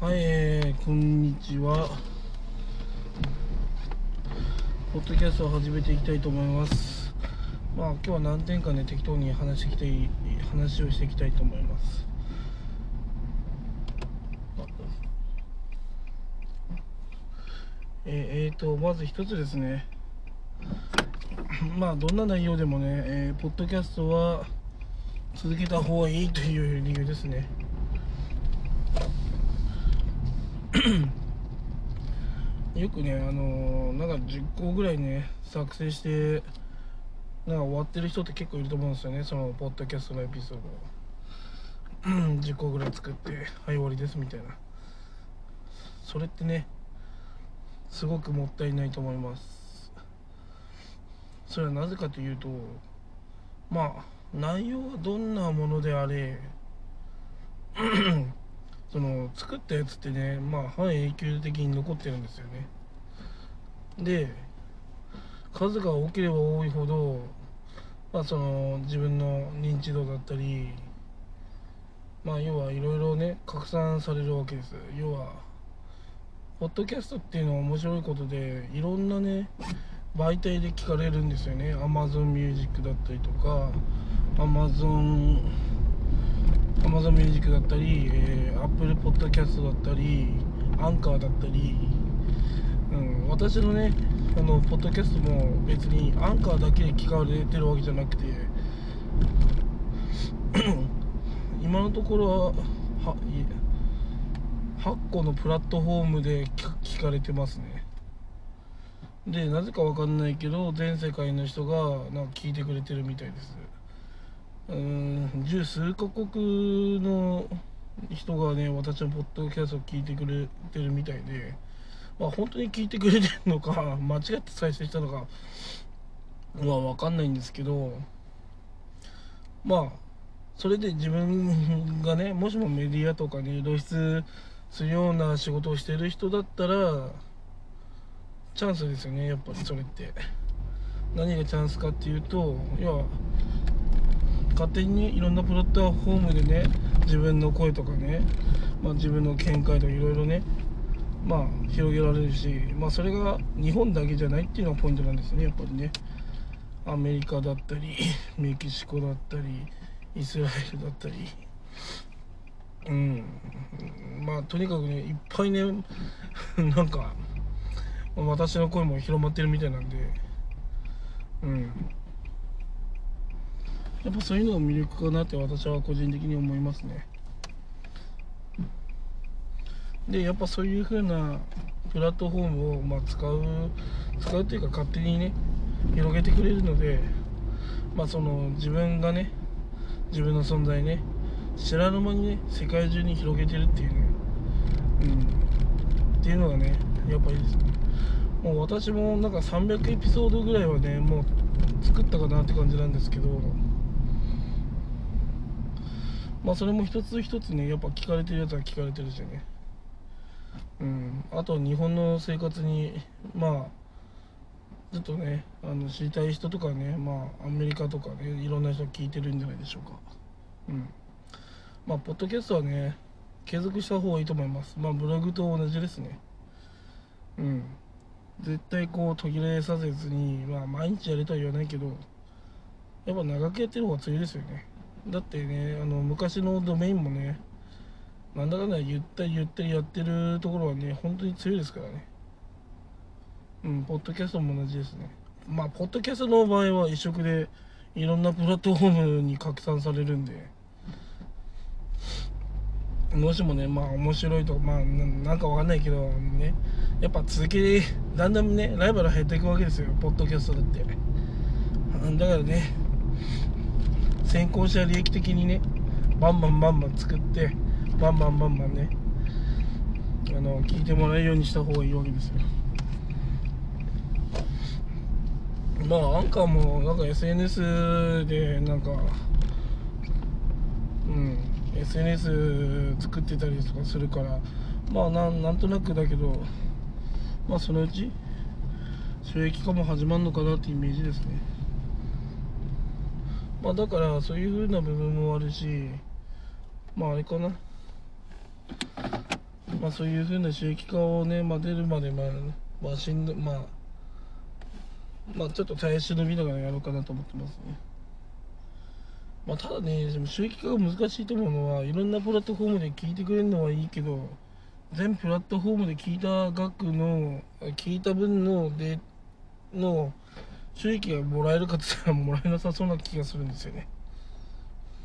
はい、えー、こんにちは。ポッドキャストを始めていきたいと思います。まあ、今日は何点かね、適当に話してきたい、話をしていきたいと思います。えー、えーと、まず一つですね。まあ、どんな内容でもね、えーポッドキャストは続けた方がいいという理由ですね。よくね、あのなんか10個ぐらいね、作成して、なんか終わってる人って結構いると思うんですよね、そのポッドキャストのエピソードを。10個ぐらい作って、はい、終わりですみたいな。それってね、すごくもったいないと思います。それはなぜかというと、まあ、内容はどんなものであれ、その作ったやつってねまあ半永久的に残ってるんですよね。で数が多ければ多いほどまあその自分の認知度だったりまあ要はいろいろね拡散されるわけです。要はポッドキャストっていうのは面白いことでいろんなね媒体で聞かれるんですよね。Amazon Music だったりとか Amazon Amazon Music だったり、えー、Apple Podcast だったり、アンカーだったり、うん、私のね、あの、ポッドキャストも別にアンカーだけで聞かれてるわけじゃなくて、今のところは、は8個のプラットフォームで聞聞かれてますね。で、なぜかわかんないけど、全世界の人がなんか聞いてくれてるみたいです。うん十数カ国の人がね私のポッドキャストを聞いてくれてるみたいで、まあ、本当に聞いてくれてるのか 間違って再生したのかまあ分かんないんですけどまあそれで自分がねもしもメディアとかに露出するような仕事をしてる人だったらチャンスですよねやっぱりそれって。何がチャンスかっていうと要は勝手にいろんなプラットフォームでね自分の声とかね、まあ、自分の見解とかいろいろねまあ広げられるしまあそれが日本だけじゃないっていうのがポイントなんですねやっぱりね。アメリカだったり メキシコだったりイスラエルだったり。うん。まあとにかくねいっぱいね なんか私の声も広まってるみたいなんで。うん。やっぱそういうのが魅力かなって私は個人的に思いますね。でやっぱそういう風なプラットフォームをまあ使う使うというか勝手にね広げてくれるのでまあその自分がね自分の存在ね知らぬ間にね世界中に広げてるっていうねうんっていうのがねやっぱりもう私もなんか300エピソードぐらいはねもう作ったかなって感じなんですけどまあそれも一つ一つねやっぱ聞かれてるやつは聞かれてるしね。うん。あと日本の生活にまあちょっとねあの知りたい人とかねまあアメリカとかねいろんな人聞いてるんじゃないでしょうか。うん。まあポッドキャストはね継続した方がいいと思います。まあブログと同じですね。うん。絶対こう途切れさせずにまあ毎日やれとは言わないけどやっぱ長くやってる方が強いですよね。だってねあの昔のドメインもねなんだかんだ言ったり言ったりやってるところはね本当に強いですからね。うんポッドキャストも同じですね。まあポッドキャストの場合は一色でいろんなプラットフォームに拡散されるんで。もしもねまあ面白いとかまあなんかわかんないけどね。やっぱ続けだんだんねライバル減っていくわけですよポッドキャストだって。だからね先行者利益的にねバンバンバンバン作ってバンバンバンバンねあの聞いてもらえるようにした方がいいわけですよ。まあアンカーもなんか SNS でなんかうん SNS 作ってたりとかするからまあなんなんとなくだけどまあそのうち収益化も始まるのかなってイメージですね。まあだからそういう風な部分もあるしまああれかな。まあそういうふうな収益化をね、まあ、出るまでまあ、まあしんどまあまあちょっと耐え忍びながらやろうかなと思ってますね。まあただねでも収益化が難しいと思うのはいろんなプラットフォームで聞いてくれるのはいいけど全プラットフォームで聞いた額の聞いた分のでの収益がもらえるかって言ったらもらえなさそうな気がするんですよね。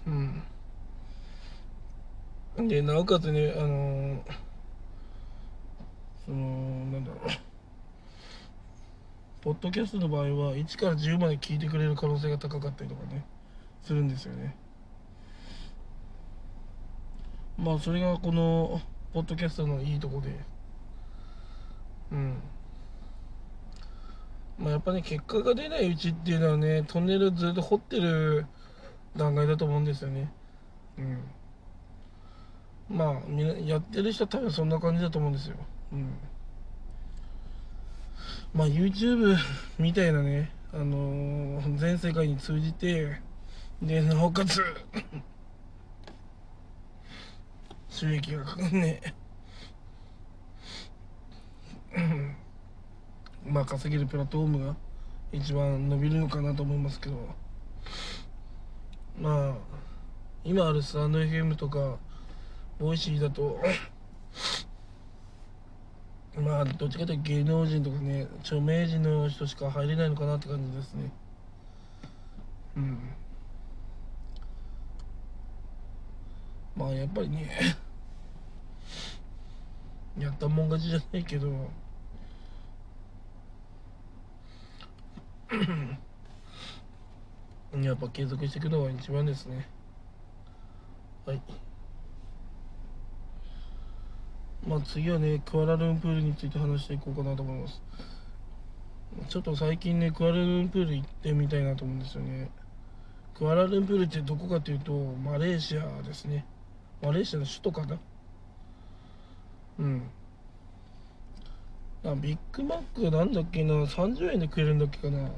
うん。でなおかつねあの、そのなんだろう。ポッドキャストの場合は1から10まで聞いてくれる可能性が高かったりとかねするんですよね。まあそれがこのポッドキャストのいいとこで。うん。まあやっぱね結果が出ないうちっていうのはねトンネルずっと掘ってる段階だと思うんですよね。うん。まあやってる人は多分そんな感じだと思うんですよ。うん。まあ YouTube みたいなねあのー、全世界に通じてでなおかつ収益がかかんねえ。まあ稼げるプラットフォームが一番伸びるのかなと思いますけど。まあ今あるスタンド FM とか Voicy だと まあどっちかというと芸能人とかね著名人の人しか入れないのかなって感じですね。うん。まあやっぱりね やったもん勝ちじゃないけどやっぱ継続していくのが一番ですね。はい。まあ次はねクアラルンプールについて話していこうかなと思います。ちょっと最近ねクアラルンプール行ってみたいなと思うんですよね。クアラルンプールってどこかというとマレーシアですね。マレーシアの首都かな？うん。あビッグマックなんだっけな？30円で食えるんだっけかな？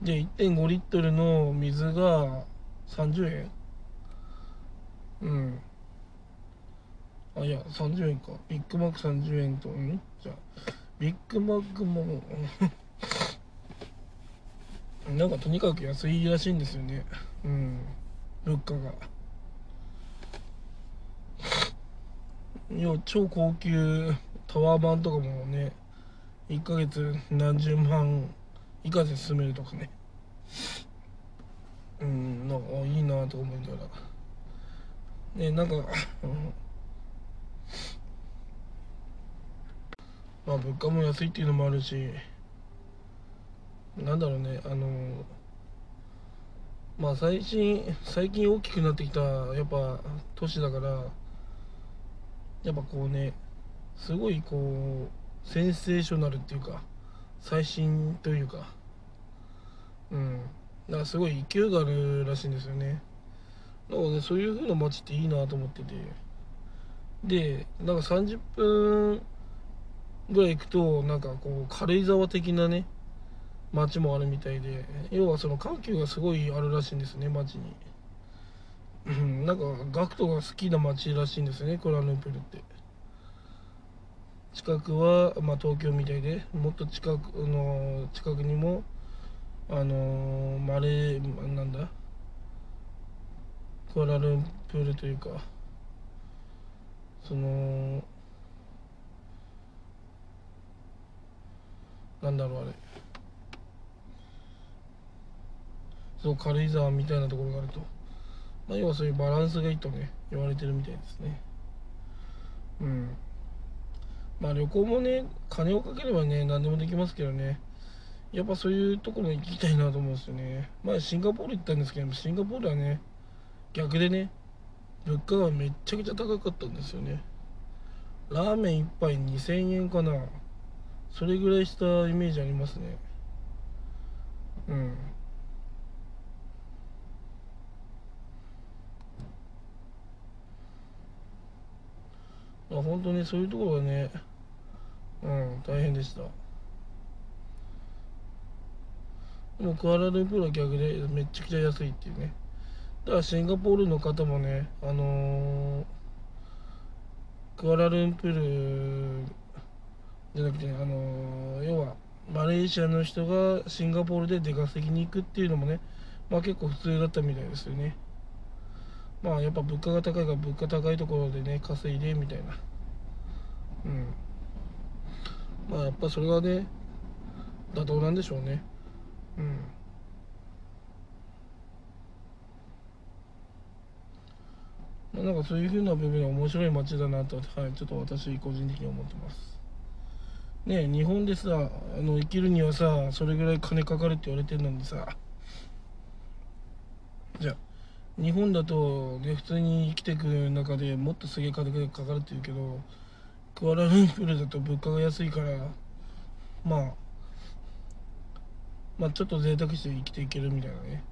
で1.5リットルの水が30円うん？あいや30円か。ビッグマック30円とん？じゃビッグマックもなんかとにかく安いらしいんですよね。うん。物価が。いや超高級。タワー版とかもね1ヶ月何十万以下で住めるとかね。うんなんかいいなと思いながら。ねなんか、まあ物価も安いっていうのもあるしなんだろうねあのまあ最近最近大きくなってきたやっぱ都市だからやっぱこうねすごいこうセンセーショナルっていうか最新というか。うん。だからすごい勢いがあるらしいんですよね。だからねそういう風な街っていいなと思ってて。でなんか30分ぐらい行くとなんかこう軽井沢的なね街もあるみたいで要はその緩急がすごいあるらしいんですね街に。うん。なんかガクトが好きな街らしいんですねクラルンプルって。近くは、まあ、東京みたいでもっと近くの近くにもあのマレーなんだクアラルンプールというかそのなんだろうあれ。そう軽井沢みたいなところがあると、まあ、要はそういうバランスがいいとね言われてるみたいですね。うん。まあ旅行もね金をかければね何でもできますけどね。やっぱそういうところに行きたいなと思うんですよね。前シンガポール行ったんですけどシンガポールはね逆でね物価がめちゃくちゃ高かったんですよね。ラーメン1杯2000円かな。それぐらいしたイメージありますね。うん。まあ本当にそういうところはねうん大変でした。でもクアラルンプールは逆でめっちゃくちゃ安いっていうね。だからシンガポールの方もねあのー、クアラルンプールじゃなくてあの要はマレーシアの人がシンガポールで出稼ぎに行くっていうのもねまあ結構普通だったみたいですよね。まあやっぱ物価が高いから物価高いところでね稼いでみたいな。うん。まあやっぱそれはね妥当なんでしょうね。うん。まあ、なんかそういうふうな部分は面白い街だなと、はい、ちょっと私個人的に思ってます。ね日本でさあの生きるにはさそれぐらい金かかるって言われてるのにさ。じゃあ日本だとね普通に生きていく中でもっとすげえ金がかかるって言うけどクアラルンプールだと物価が安いからまあまあちょっと贅沢して生きていけるみたいなね。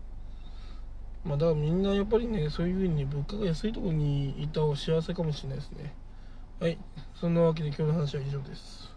まあだからみんなやっぱりねそういう風に物価が安いとこにいた方が幸せかもしれないですね。はい。そんなわけで今日の話は以上です。